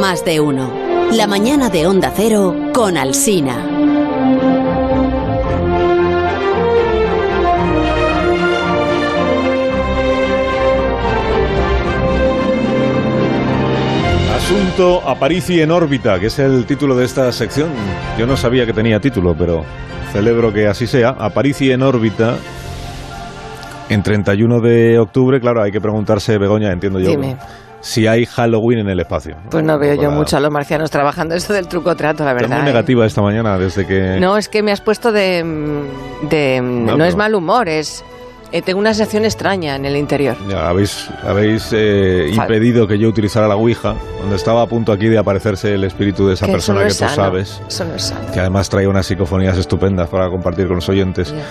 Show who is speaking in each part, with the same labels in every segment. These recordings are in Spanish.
Speaker 1: Más de uno. La mañana de Onda Cero con Alsina.
Speaker 2: Asunto Aparici en órbita, que es el título de esta sección. Yo no sabía que tenía título, pero celebro que así sea. Aparici en órbita. En 31 de octubre, claro, hay que preguntarse, Begoña, entiendo yo,
Speaker 3: Dime.
Speaker 2: Si hay Halloween en el espacio.
Speaker 3: Pues no veo yo
Speaker 2: Para-
Speaker 3: mucho a los marcianos trabajando esto del truco trato, la verdad.
Speaker 2: muy
Speaker 3: ¿eh?
Speaker 2: negativa esta mañana desde que...
Speaker 3: No, es que me has puesto de... de
Speaker 2: No,
Speaker 3: no, es mal humor, es... eh, tengo una sensación extraña en el interior.
Speaker 2: Ya, habéis habéis eh, impedido que yo utilizara la Ouija, donde estaba a punto aquí de aparecerse el espíritu de esa
Speaker 3: Que eso
Speaker 2: persona
Speaker 3: no
Speaker 2: que
Speaker 3: es
Speaker 2: tú
Speaker 3: sano,
Speaker 2: sabes,
Speaker 3: Eso no es sano.
Speaker 2: que además trae unas psicofonías estupendas para compartir con los oyentes.
Speaker 3: Ya.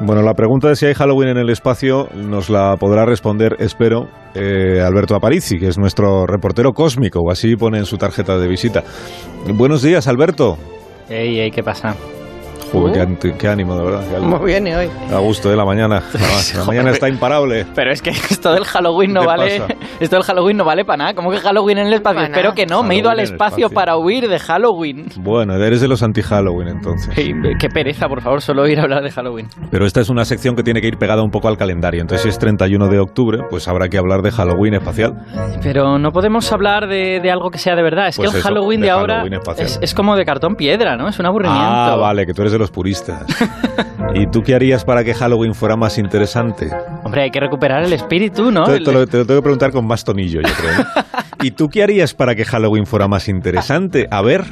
Speaker 2: Bueno, la pregunta de si hay Halloween en el espacio nos la podrá responder, espero, eh, Alberto Aparici, que es nuestro reportero cósmico, o así pone en su tarjeta de visita. Buenos días, Alberto.
Speaker 4: Ey, ey, ¿qué pasa?
Speaker 2: Qué, ánimo, de verdad. ánimo.
Speaker 3: ¿Cómo viene hoy?
Speaker 2: A gusto de la mañana. La, mañana está imparable.
Speaker 4: Pero es que esto del Halloween no
Speaker 2: ¿Qué
Speaker 4: vale.
Speaker 2: pasa?
Speaker 4: Esto del Halloween no vale para nada. ¿Cómo que Halloween en el espacio?
Speaker 3: Para
Speaker 4: Espero
Speaker 3: nada.
Speaker 4: que no. Me he ido al
Speaker 2: el
Speaker 4: espacio,
Speaker 2: espacio.
Speaker 4: para huir de Halloween.
Speaker 2: Bueno, eres de los anti-Halloween entonces.
Speaker 4: Qué pereza, por favor, solo ir a hablar de Halloween.
Speaker 2: Pero esta es una sección que tiene que ir pegada un poco al calendario. Entonces, si es 31 de octubre, pues habrá que hablar de Halloween espacial.
Speaker 4: Pero no podemos hablar de, de algo que sea de verdad. Es
Speaker 2: Pues
Speaker 4: que el
Speaker 2: eso,
Speaker 4: Halloween de,
Speaker 2: de
Speaker 4: ahora
Speaker 2: Halloween espacial.
Speaker 4: es, es como de cartón piedra, ¿no? Es un aburrimiento.
Speaker 2: Ah, vale, que tú eres de los puristas. ¿Y tú qué harías para que Halloween fuera más interesante?
Speaker 4: Hombre, hay que recuperar el espíritu, ¿no?
Speaker 2: Te, te lo, te lo tengo que preguntar con más tonillo, yo creo. ¿no? ¿Y tú qué harías para que Halloween fuera más interesante? A ver,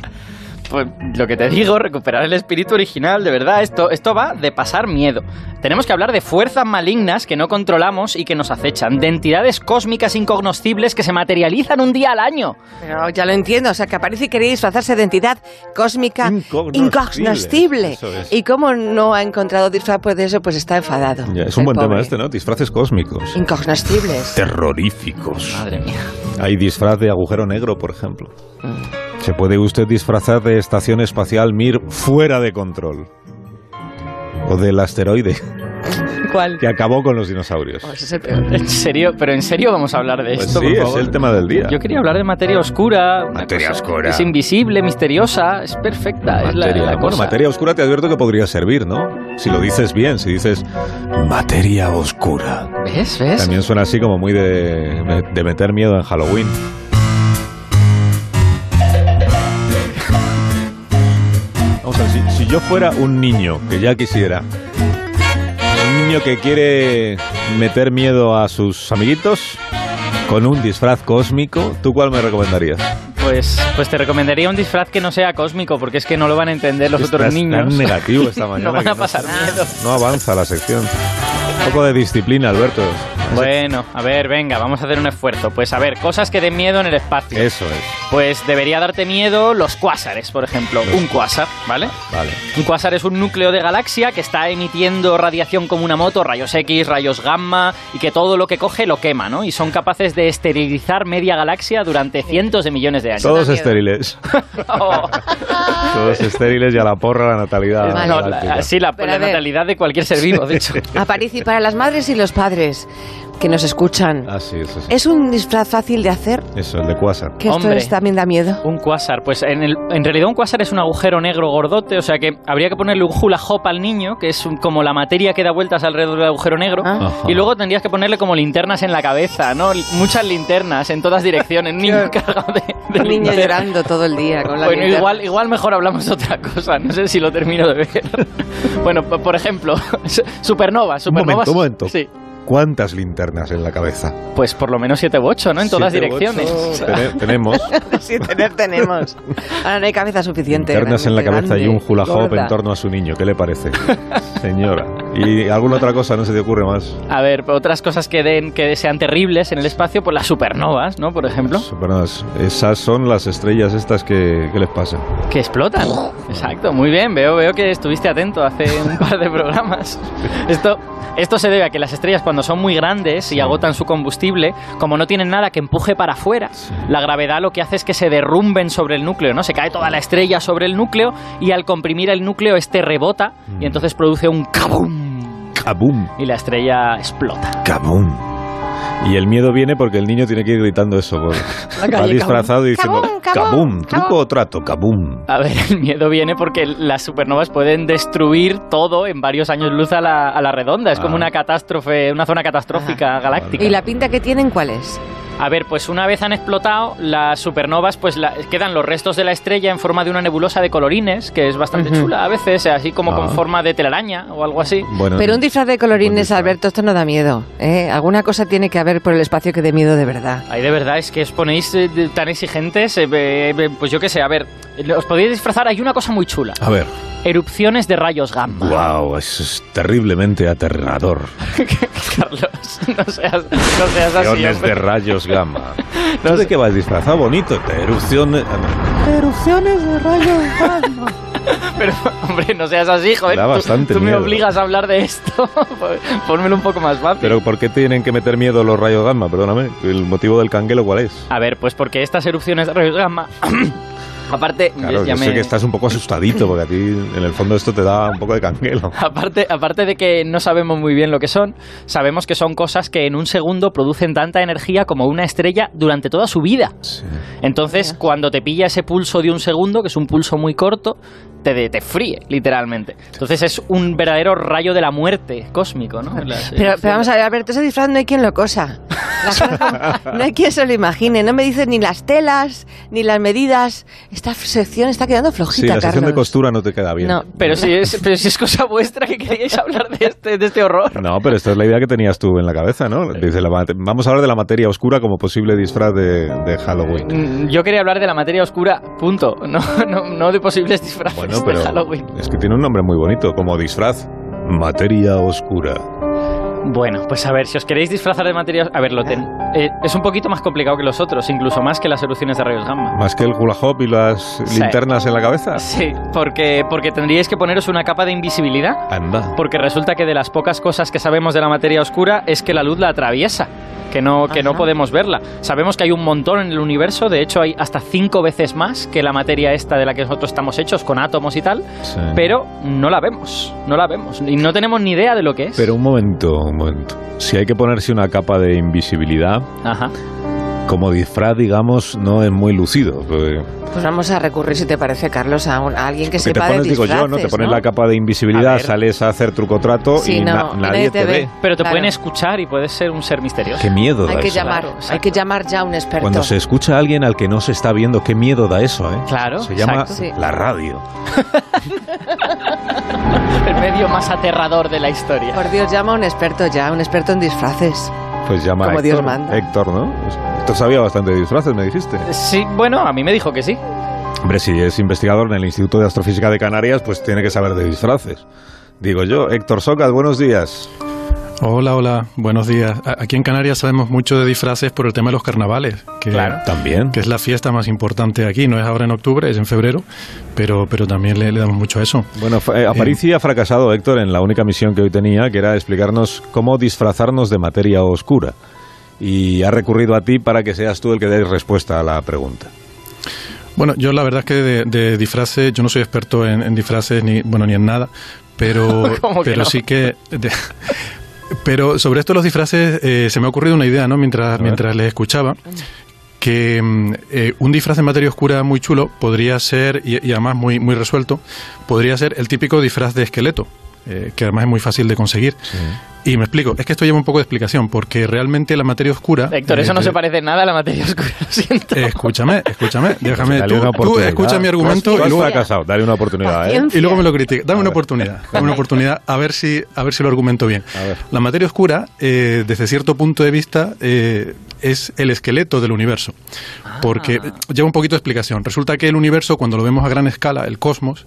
Speaker 4: Pues lo que te digo, recuperar el espíritu original, de verdad, esto, esto va de pasar miedo. Tenemos que hablar de fuerzas malignas que no controlamos y que nos acechan, de entidades cósmicas incognoscibles que se materializan un día al año.
Speaker 3: Pero ya lo entiendo, o sea, que aparece y quería disfrazarse de entidad cósmica
Speaker 2: Incognoscible, es.
Speaker 3: Y como no ha encontrado disfraz pues de eso, pues está enfadado.
Speaker 2: ya, es un buen tema
Speaker 3: pobre.
Speaker 2: este, ¿no? Disfraces cósmicos.
Speaker 3: Incognoscibles.
Speaker 2: Terroríficos.
Speaker 4: Madre mía.
Speaker 2: Hay disfraz de agujero negro, por ejemplo.
Speaker 3: Mm.
Speaker 2: Se puede usted disfrazar de estación espacial Mir fuera de control. O del asteroide
Speaker 3: ¿Cuál?
Speaker 2: que acabó con los dinosaurios.
Speaker 3: Oh, ese es el peor.
Speaker 4: En serio, pero en serio vamos a hablar de
Speaker 2: Pues
Speaker 4: esto,
Speaker 2: sí,
Speaker 4: por
Speaker 2: es
Speaker 4: favor?
Speaker 2: el tema del día.
Speaker 4: Yo quería hablar de materia oscura.
Speaker 2: Materia oscura.
Speaker 4: Es invisible, misteriosa, es perfecta. es la-
Speaker 2: Materia,
Speaker 4: la
Speaker 2: bueno,
Speaker 4: cosa.
Speaker 2: materia oscura te advierto que podría servir, ¿no? Si lo dices bien, si dices materia oscura.
Speaker 4: ¿Ves? ¿Ves?
Speaker 2: También suena así como muy de, de meter miedo en Halloween. Yo fuera un niño, que ya quisiera, un niño que quiere meter miedo a sus amiguitos con un disfraz cósmico, ¿tú cuál me recomendarías?
Speaker 4: Pues, pues te recomendaría un disfraz que no sea cósmico, porque es que no lo van a entender los
Speaker 2: Estás
Speaker 4: otros
Speaker 2: tan
Speaker 4: niños.
Speaker 2: negativo esta mañana.
Speaker 4: no van a pasar miedo.
Speaker 2: No avanza la sección. Un poco de disciplina, Alberto.
Speaker 4: Bueno, a ver, venga, vamos a hacer un esfuerzo. Pues a ver, cosas que den miedo en el espacio.
Speaker 2: Eso es.
Speaker 4: Pues debería darte miedo los cuásares, por ejemplo. Un cuásar, ¿vale?
Speaker 2: Vale.
Speaker 4: Un cuásar es un núcleo de galaxia que está emitiendo radiación como una moto, rayos X, rayos gamma, y que todo lo que coge lo quema, ¿no? Y son capaces de esterilizar media galaxia durante cientos de millones de años.
Speaker 2: Todos estériles.
Speaker 4: Oh.
Speaker 2: Todos estériles y a la porra la natalidad.
Speaker 3: Vale.
Speaker 4: No, la- sí, la, la natalidad de cualquier ser vivo, de hecho.
Speaker 3: Aparici para las madres y los padres que nos escuchan.
Speaker 2: Ah, sí, eso sí.
Speaker 3: ¿Es un disfraz fácil de hacer?
Speaker 2: Eso, el de Quasar.
Speaker 3: Que esto
Speaker 4: Hombre.
Speaker 3: También da miedo.
Speaker 4: Un cuásar, pues en, el- en realidad un cuásar es un agujero negro gordote, o sea que habría que ponerle un hula hop al niño, que es un- como la materia que da vueltas alrededor del agujero negro,
Speaker 3: Ah.
Speaker 4: Y luego tendrías que ponerle como linternas en la cabeza, ¿no? L- Muchas linternas en todas direcciones, niño encargado de, de
Speaker 3: Un niño llorando todo el día con la
Speaker 4: Bueno,
Speaker 3: linterna.
Speaker 4: igual, igual mejor hablamos de otra cosa, no sé si lo termino de ver. bueno, por ejemplo,
Speaker 2: Un
Speaker 4: supernovas.
Speaker 2: momento, un momento.
Speaker 4: Sí,
Speaker 2: ¿Cuántas linternas en la cabeza?
Speaker 4: pues por lo menos siete u ocho, ¿no? En todas
Speaker 2: Siete ocho
Speaker 4: direcciones.
Speaker 2: tene- tenemos
Speaker 3: Sí, tener tenemos. Ahora no hay cabeza suficiente.
Speaker 2: linternas en la
Speaker 3: grande,
Speaker 2: cabeza y un hula
Speaker 3: gorda.
Speaker 2: en torno a su niño. ¿Qué le parece? Señora. ¿Y alguna otra cosa no se te ocurre más?
Speaker 4: A ver, otras cosas que den que sean terribles en el espacio, pues las supernovas, ¿no? Por ejemplo,
Speaker 2: Supernovas. Esas son las estrellas estas que, ¿qué les pasa?
Speaker 4: que explotan. Exacto, muy bien. Veo, veo que estuviste atento hace un par de programas. Esto, esto se debe a que las estrellas cuando son muy grandes y agotan su combustible, como no tienen nada que empuje para afuera, la gravedad lo que hace es que se derrumben sobre el núcleo, ¿no? Se cae toda la estrella sobre el núcleo y al comprimir el núcleo este rebota y entonces produce un kabum Y la estrella explota.
Speaker 2: ¡Kabum! Y el miedo viene porque el niño tiene que ir gritando eso. por- va disfrazado y diciendo
Speaker 3: kabum,
Speaker 2: truco
Speaker 3: kabum".
Speaker 2: o trato, kabum.
Speaker 4: A ver, el miedo viene porque las supernovas pueden destruir todo en varios años luz a la, a la redonda. Es como
Speaker 2: Ah.
Speaker 4: una catástrofe, una zona catastrófica galáctica.
Speaker 3: ¿Y la pinta que tienen cuál es?
Speaker 4: A ver, pues una vez han explotado, las supernovas, pues la- quedan los restos de la estrella en forma de una nebulosa de colorines, que es bastante chula a veces, así como
Speaker 2: Ah.
Speaker 4: con forma de telaraña o algo así.
Speaker 2: Bueno,
Speaker 3: Pero un disfraz de colorines,
Speaker 2: disfraz.
Speaker 3: Alberto, esto no da miedo. ¿eh? Alguna cosa tiene que haber por el espacio que dé miedo de verdad.
Speaker 4: Ahí de verdad es que os ponéis eh, de- tan exigentes, eh, eh, pues yo qué sé, a ver, os podéis disfrazar, hay una cosa muy chula,
Speaker 2: A ver,
Speaker 4: erupciones de rayos gamma.
Speaker 2: wow, eso es terriblemente aterrador.
Speaker 4: Carlos, no seas, no seas así.
Speaker 2: Erupciones de rayos gamma.
Speaker 4: No
Speaker 2: ¿Tú de
Speaker 4: sé.
Speaker 2: qué vas disfrazado? Bonito. De erupciones.
Speaker 4: Pero, hombre, no seas así, joder.
Speaker 2: Da
Speaker 4: tú-
Speaker 2: bastante
Speaker 4: tú, me
Speaker 2: miedo.
Speaker 4: obligas a hablar de esto. Pónmelo un poco más fácil.
Speaker 2: Pero ¿por qué tienen que meter miedo los rayos gamma? Perdóname. ¿El motivo del canguelo cuál es?
Speaker 4: A ver, pues porque estas erupciones de rayos gamma. aparte,
Speaker 2: Claro,
Speaker 4: ya
Speaker 2: yo
Speaker 4: me-
Speaker 2: sé que estás un poco asustadito porque a ti en el fondo esto te da un poco de canguelo.
Speaker 4: Aparte, aparte de que no sabemos muy bien lo que son, sabemos que son cosas que en un segundo producen tanta energía como una estrella durante toda su vida.
Speaker 2: Sí.
Speaker 4: Entonces, cuando te pilla ese pulso de un segundo, que es un pulso muy corto, te, de- te fríe, literalmente. Entonces es un verdadero rayo de la muerte cósmico, ¿no?
Speaker 3: Pero, pero vamos a ver, Alberto, ese disfraz no hay quien lo cosa. No hay quien se lo imagine. No me dices ni las telas, ni las medidas. Esta sección está quedando
Speaker 2: Sí,
Speaker 3: flojita,
Speaker 2: la sección de costura no te queda bien.
Speaker 3: No.
Speaker 4: Pero si, es, pero si es cosa vuestra que queríais hablar de este, de este horror.
Speaker 2: No, pero esta es la idea que tenías tú en la cabeza, ¿no? Dice, la mate- vamos a hablar de la materia oscura como posible disfraz de, de Halloween.
Speaker 4: Mm, Yo quería hablar de la materia oscura, punto. No, no, no de posibles disfraces
Speaker 2: Bueno,
Speaker 4: de Halloween.
Speaker 2: es que tiene un nombre muy bonito, como disfraz. Materia oscura.
Speaker 4: Bueno, pues a ver, si os queréis disfrazar de materia... A ver, lo ten... eh, es un poquito más complicado que los otros, incluso más que las erupciones de rayos gamma.
Speaker 2: Más que el hula hop y las
Speaker 4: Sí.
Speaker 2: linternas en la cabeza.
Speaker 4: Sí, porque, porque tendríais que poneros una capa de invisibilidad.
Speaker 2: Anda.
Speaker 4: Porque resulta que de las pocas cosas que sabemos de la materia oscura es que la luz la atraviesa, que no, que no podemos verla. Sabemos que hay un montón en el universo, de hecho hay hasta cinco veces más que la materia esta de la que nosotros estamos hechos, con átomos y tal,
Speaker 2: Sí.
Speaker 4: pero no la vemos, no la vemos, y no tenemos ni idea de lo que es.
Speaker 2: Pero un momento, momento. Si hay que ponerse una capa de invisibilidad. Como disfraz, digamos, no es muy lucido. porque-
Speaker 3: Pues vamos a recurrir, si te parece, Carlos, a, un- a alguien que
Speaker 2: Porque te
Speaker 3: sepa
Speaker 2: pones,
Speaker 3: de
Speaker 2: digo
Speaker 3: disfraces,
Speaker 2: yo, ¿no? Te pones
Speaker 3: ¿no?
Speaker 2: la capa de invisibilidad, sales a hacer truco-trato
Speaker 3: Sí,
Speaker 2: y
Speaker 3: no,
Speaker 2: na-
Speaker 3: y
Speaker 2: nadie te ve.
Speaker 4: Pero te
Speaker 3: Claro.
Speaker 4: pueden escuchar y puedes ser un ser misterioso.
Speaker 2: Qué miedo da
Speaker 3: Hay que
Speaker 2: eso.
Speaker 3: llamar,
Speaker 4: Claro,
Speaker 3: hay que llamar ya a un experto.
Speaker 2: Cuando se escucha a alguien al que no se está viendo, qué miedo da eso, ¿eh?
Speaker 4: Claro,
Speaker 2: Se llama
Speaker 4: exacto.
Speaker 2: La radio.
Speaker 4: El medio más aterrador de la historia.
Speaker 3: Por Dios, llama a un experto ya, un experto en disfraces.
Speaker 2: Pues llama
Speaker 3: Como
Speaker 2: a
Speaker 3: Dios manda.
Speaker 2: Héctor, ¿no? Pues Héctor sabía bastante de disfraces, me dijiste.
Speaker 4: Sí, bueno, a mí me dijo que sí.
Speaker 2: Hombre, si es investigador en el Instituto de Astrofísica de Canarias, pues tiene que saber de disfraces. Digo yo, Héctor Socas, buenos días.
Speaker 5: Hola, hola, buenos días. Aquí en Canarias sabemos mucho de disfraces por el tema de los carnavales, que,
Speaker 2: También.
Speaker 5: que es la fiesta más importante aquí. No es ahora en octubre, es en febrero, pero, pero también le, le damos mucho a eso.
Speaker 2: Bueno, eh, Aparici ha fracasado, Héctor, en la única misión que hoy tenía, que era explicarnos cómo disfrazarnos de materia oscura. Y ha recurrido a ti para que seas tú el que des respuesta a la pregunta.
Speaker 5: Bueno, yo la verdad es que de, de disfraces, yo no soy experto en, en disfraces ni bueno ni en nada, pero,
Speaker 4: ¿Cómo que
Speaker 5: pero
Speaker 4: no?
Speaker 5: sí que. de- pero sobre esto de los disfraces eh, se me ha ocurrido una idea, ¿no? Mientras, mientras les escuchaba. Que mm, eh, un disfraz en materia oscura muy chulo podría ser, y, y además muy, muy resuelto, podría ser el típico disfraz de esqueleto, eh, que además es muy fácil de conseguir. Y me explico, es que esto lleva un poco de explicación, porque realmente la materia oscura...
Speaker 4: Héctor,
Speaker 5: eh,
Speaker 4: eso no se parece nada a la materia oscura, lo siento.
Speaker 5: eh, escúchame, escúchame, déjame.
Speaker 2: Dale
Speaker 5: Tú,
Speaker 2: una
Speaker 5: tú escucha mi argumento y luego,
Speaker 2: fracasado, dale una oportunidad, ¿eh?
Speaker 5: Y luego me lo critica. Dame
Speaker 2: A
Speaker 5: una
Speaker 2: ver.
Speaker 5: oportunidad, dame una oportunidad a ver si, a ver si lo argumento bien.
Speaker 2: A ver.
Speaker 5: La materia oscura, eh, desde cierto punto de vista, eh, es el esqueleto del universo. Porque lleva un poquito de explicación. Resulta que el universo, cuando lo vemos a gran escala, el cosmos,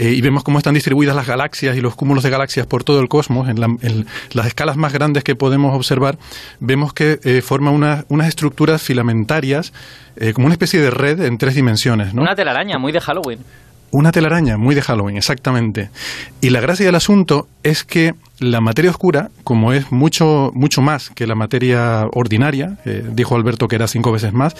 Speaker 5: eh, y vemos cómo están distribuidas las galaxias y los cúmulos de galaxias por todo el cosmos, en, la- en las escalas más grandes que podemos observar, vemos que eh, forma una- unas estructuras filamentarias, eh, como una especie de red en tres dimensiones. ¿no?
Speaker 4: Una telaraña, muy de Halloween.
Speaker 5: Una telaraña, muy de Halloween, exactamente. Y la gracia del asunto es que la materia oscura, como es mucho, mucho más que la materia ordinaria, eh, dijo Alberto que era cinco veces más,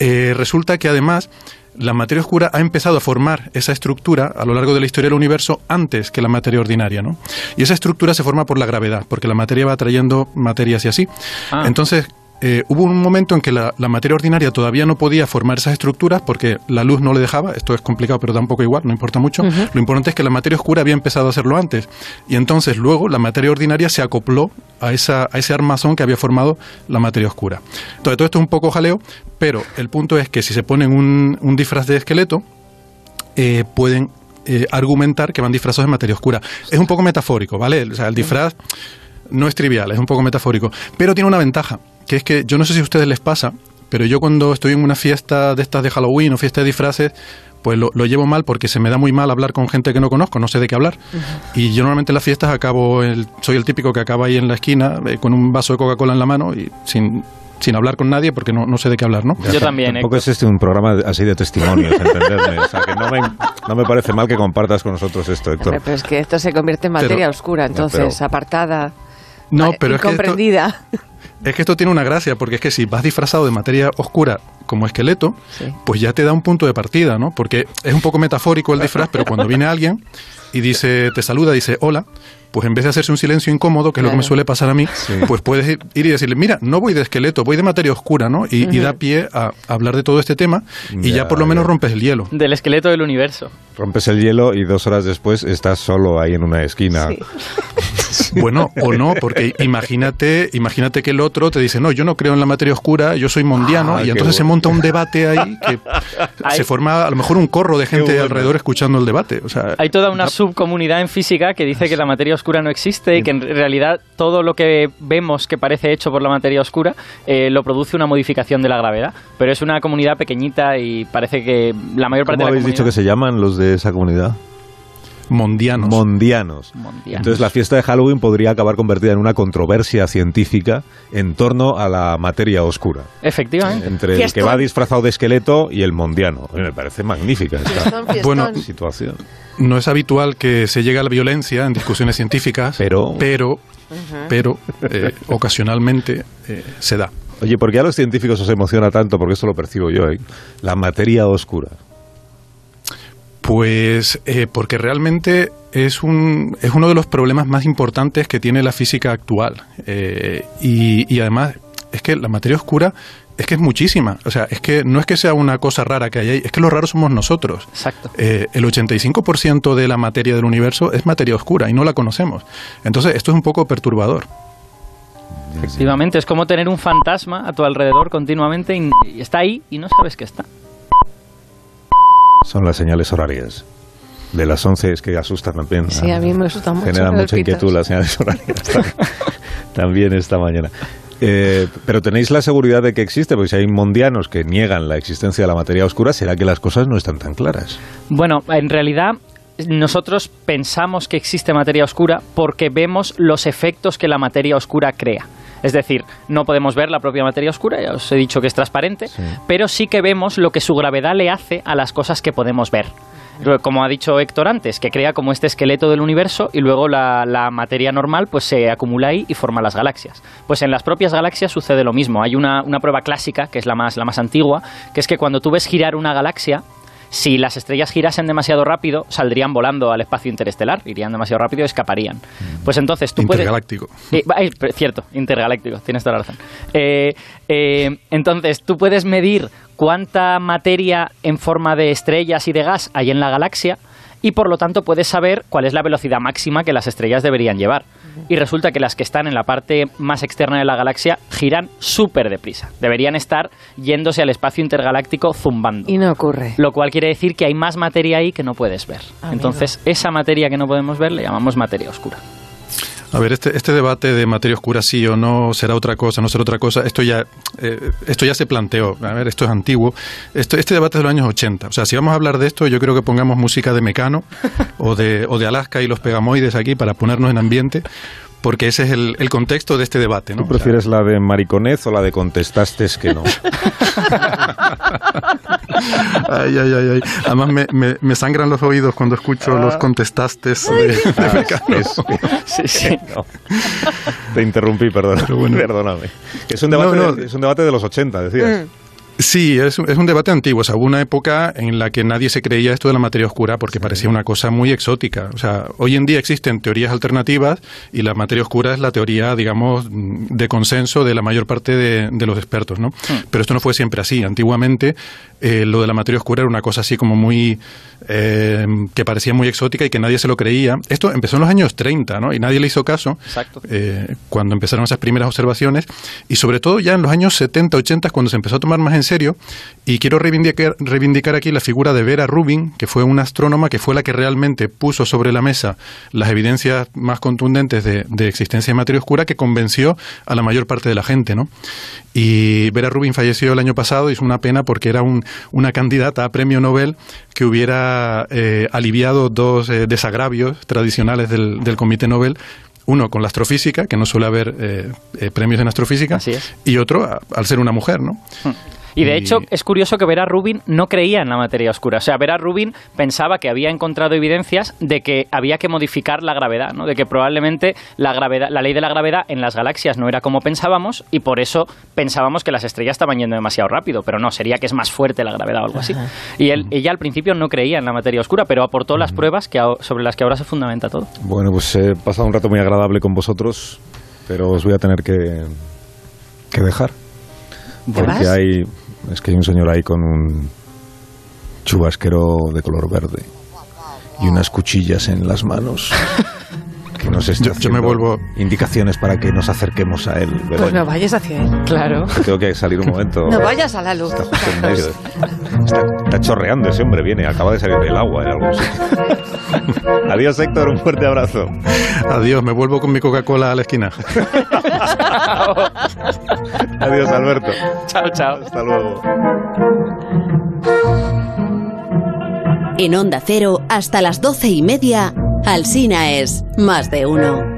Speaker 5: eh, resulta que además la materia oscura ha empezado a formar esa estructura a lo largo de la historia del universo antes que la materia ordinaria, ¿no? Y esa estructura se forma por la gravedad, porque la materia va atrayendo materias y así.
Speaker 4: Ah.
Speaker 5: Entonces, eh, hubo un momento en que la, la materia ordinaria todavía no podía formar esas estructuras porque la luz no le dejaba. Esto es complicado, pero tampoco igual, no importa mucho. Lo importante es que la materia oscura había empezado a hacerlo antes. Y entonces luego la materia ordinaria se acopló a, esa, a ese armazón que había formado la materia oscura. Entonces, todo esto es un poco jaleo, pero el punto es que si se ponen un, un disfraz de esqueleto, eh, pueden eh, argumentar que van disfrazados de materia oscura. Es un poco metafórico, ¿vale? O sea, el disfraz no es trivial, es un poco metafórico, pero tiene una ventaja, que es que yo no sé si a ustedes les pasa, pero yo cuando estoy en una fiesta de estas de Halloween o fiesta de disfraces, pues lo, lo llevo mal porque se me da muy mal hablar con gente que no conozco, no sé de qué hablar. Y yo normalmente en las fiestas acabo, el- soy el típico que acaba ahí en la esquina eh, con un vaso de Coca-Cola en la mano y sin, sin hablar con nadie porque no, no sé de qué hablar, ¿no?
Speaker 4: Yo también,
Speaker 2: Tampoco
Speaker 4: Héctor.
Speaker 2: es este un programa así de testimonios, entenderme. O sea, que no me, no me parece mal que compartas con nosotros esto, Héctor.
Speaker 3: Pero es que esto se convierte en materia
Speaker 5: Pero-
Speaker 3: oscura, entonces,
Speaker 2: pero-
Speaker 3: apartada,
Speaker 5: No,
Speaker 3: eh,
Speaker 5: pero es que, esto. Es que esto tiene una gracia, porque es que si vas disfrazado de materia oscura como esqueleto,
Speaker 3: Sí.
Speaker 5: pues ya te da un punto de partida, ¿no? Porque es un poco metafórico el disfraz, pero cuando viene alguien y dice, te saluda, dice hola, pues en vez de hacerse un silencio incómodo, que es lo que me
Speaker 3: Claro.
Speaker 5: suele pasar a mí, pues puedes ir y decirle, mira, no voy de esqueleto, voy de materia oscura, ¿no? Y, y da pie a, hablar de todo este tema y ya,
Speaker 2: Ya,
Speaker 5: por lo menos
Speaker 2: ya.
Speaker 5: rompes el hielo.
Speaker 4: Del esqueleto del universo.
Speaker 2: Rompes el hielo y dos horas después estás solo ahí en una esquina.
Speaker 5: Bueno, o no, porque imagínate, imagínate que el otro te dice, no, yo no creo en la materia oscura, yo soy mondiano,
Speaker 2: Ah,
Speaker 5: y entonces se
Speaker 2: bueno.
Speaker 5: Monta un debate ahí que
Speaker 4: Hay-
Speaker 5: se forma a lo mejor un corro de gente
Speaker 2: bueno.
Speaker 5: alrededor escuchando el debate. O sea,
Speaker 4: Hay toda una subcomunidad en física que dice que la materia oscura no existe y que en realidad todo lo que vemos que parece hecho por la materia oscura eh, lo produce una modificación de la gravedad. Pero es una comunidad pequeñita y parece que la mayor parte
Speaker 2: ¿Cómo
Speaker 4: de la
Speaker 2: habéis dicho que se llaman los de esa comunidad?
Speaker 5: Mondianos.
Speaker 2: Mondianos.
Speaker 4: Mondianos.
Speaker 2: Entonces la fiesta de Halloween podría acabar convertida en una controversia científica en torno a la materia oscura.
Speaker 4: Efectivamente.
Speaker 2: Entre el que va disfrazado de esqueleto y el mondiano. Me parece magnífica esta
Speaker 3: Fiestón, fiestón.
Speaker 5: Bueno,
Speaker 2: situación.
Speaker 5: No es habitual que se llegue a la violencia en discusiones científicas,
Speaker 2: Pero-
Speaker 5: pero, pero eh, ocasionalmente eh, se da.
Speaker 2: Oye, ¿por qué a los científicos os emociona tanto? Porque esto lo percibo yo, ¿eh? La materia oscura.
Speaker 5: Pues eh, porque realmente es, un, es uno de los problemas más importantes que tiene la física actual. Eh, y, y además es que la materia oscura es que es muchísima. O sea, es que no es que sea una cosa rara que hay ahí, es que lo raro somos nosotros.
Speaker 4: Exacto.
Speaker 5: Eh, el 85% de la materia del universo es materia oscura y no la conocemos. Entonces, esto es un poco perturbador.
Speaker 4: Efectivamente, es como tener un fantasma a tu alrededor continuamente y, y está ahí y no sabes que está.
Speaker 2: Son las señales horarias. De las 11 es que asustan también.
Speaker 3: Sí, a mí me asusta mucho.
Speaker 2: Generan mucha inquietud las señales horarias. también esta mañana. Eh, pero tenéis la seguridad de que existe, porque si hay mondianos que niegan la existencia de la materia oscura, será que las cosas no están tan claras.
Speaker 4: Bueno, en realidad nosotros pensamos que existe materia oscura porque vemos los efectos que la materia oscura crea. Es decir, no podemos ver la propia materia oscura, ya os he dicho que es transparente, pero sí que vemos lo que su gravedad le hace a las cosas que podemos ver. Como ha dicho Héctor antes, que crea como este esqueleto del universo y luego la, la materia normal pues se acumula ahí y forma las galaxias. Pues en las propias galaxias sucede lo mismo. Hay una, una prueba clásica, que es la más, la más antigua, que es que cuando tú ves girar una galaxia, si las estrellas girasen demasiado rápido, saldrían volando al espacio interestelar, irían demasiado rápido y escaparían. Pues entonces tú puedes...
Speaker 5: Intergaláctico.
Speaker 4: Eh, cierto, intergaláctico, tienes toda la razón. Eh, eh, entonces, tú puedes medir cuánta materia en forma de estrellas y de gas hay en la galaxia y por lo tanto puedes saber cuál es la velocidad máxima que las estrellas deberían llevar. Y resulta que las que están en la parte más externa de la galaxia giran súper deprisa. Deberían estar yéndose al espacio intergaláctico zumbando.
Speaker 3: Y no ocurre.
Speaker 4: Lo cual quiere decir que hay más materia ahí que no puedes ver.
Speaker 3: Amigo.
Speaker 4: Entonces, esa materia que no podemos ver le llamamos materia oscura.
Speaker 5: A ver, este, este debate de materia oscura sí o no será otra cosa, no será otra cosa, esto ya, eh, esto ya se planteó. A ver, esto es antiguo. Esto, este debate es de los años 80. O sea, si vamos a hablar de esto, yo creo que pongamos música de Mecano o de, o de Alaska y los pegamoides aquí para ponernos en ambiente, porque ese es el, el contexto de este debate. ¿no?
Speaker 2: ¿Tú prefieres la de mariconez o la de contestaste que no?
Speaker 5: Ay, ay, ay, ay. Además, me, me- me sangran los oídos cuando escucho los contestastes de, de.
Speaker 2: Ah, Es-
Speaker 4: Sí, sí.
Speaker 2: no. Te interrumpí, perdón.
Speaker 5: Bueno.
Speaker 2: Perdóname. Es un, debate
Speaker 5: No, no.
Speaker 2: De, es un debate de los 80, decías.
Speaker 5: Sí, es, es, un debate antiguo. O sea, hubo una época en la que nadie se creía esto de la materia oscura porque parecía una cosa muy exótica. O sea, hoy en día existen teorías alternativas y la materia oscura es la teoría, digamos, de consenso de la mayor parte de, de los expertos, ¿no? Hmm. Pero esto no fue siempre así. Antiguamente eh, lo de la materia oscura era una cosa así como muy... Eh, que parecía muy exótica y que nadie se lo creía. Esto empezó en los años 30, ¿no? Y nadie le hizo caso eh, cuando empezaron esas primeras observaciones. Y sobre todo ya en los años 70, 80, cuando se empezó a tomar más en serio. Y quiero reivindicar, reivindicar aquí la figura de Vera Rubin, que fue una astrónoma que fue la que realmente puso sobre la mesa las evidencias más contundentes de, de existencia de materia oscura que convenció a la mayor parte de la gente, ¿no? Y Vera Rubin falleció el año pasado y es una pena porque era un, una candidata a premio Nobel que hubiera eh, aliviado dos eh, desagravios tradicionales del, del Comité Nobel uno con la astrofísica, que no suele haber eh, eh, premios en astrofísica, y otro a, al ser una mujer, ¿no?
Speaker 4: Hmm. Y de hecho es curioso que Vera Rubin no creía en la materia oscura. O sea, Vera Rubin pensaba que había encontrado evidencias de que había que modificar la gravedad, ¿no? De que probablemente la gravedad, la ley de la gravedad en las galaxias no era como pensábamos y por eso pensábamos que las estrellas estaban yendo demasiado rápido, pero no, sería que es más fuerte la gravedad o algo así. Y él, ella al principio no creía en la materia oscura, pero aportó las pruebas que, sobre las que ahora se fundamenta todo.
Speaker 2: Bueno, pues he pasado un rato muy agradable con vosotros, pero os voy a tener que, que dejar. Porque hay es que hay un señor ahí con un chubasquero de color verde y unas cuchillas en las manos. Que nos está
Speaker 5: yo, yo, me vuelvo
Speaker 2: indicaciones para que nos acerquemos a él.
Speaker 3: ¿verdad? Pues no vayas hacia él, claro.
Speaker 2: Tengo que salir un momento.
Speaker 3: No vayas a la luz.
Speaker 2: Está justo en medio. Está, está chorreando ese hombre, viene, acaba de salir del agua en algún sitio. Adiós, Héctor, un fuerte abrazo.
Speaker 5: Adiós, me vuelvo con mi Coca-Cola a la esquina.
Speaker 2: Adiós, Alberto.
Speaker 4: Chao, chao.
Speaker 2: Hasta luego.
Speaker 1: En Onda Cero, hasta las doce y media, Alsina es más de uno.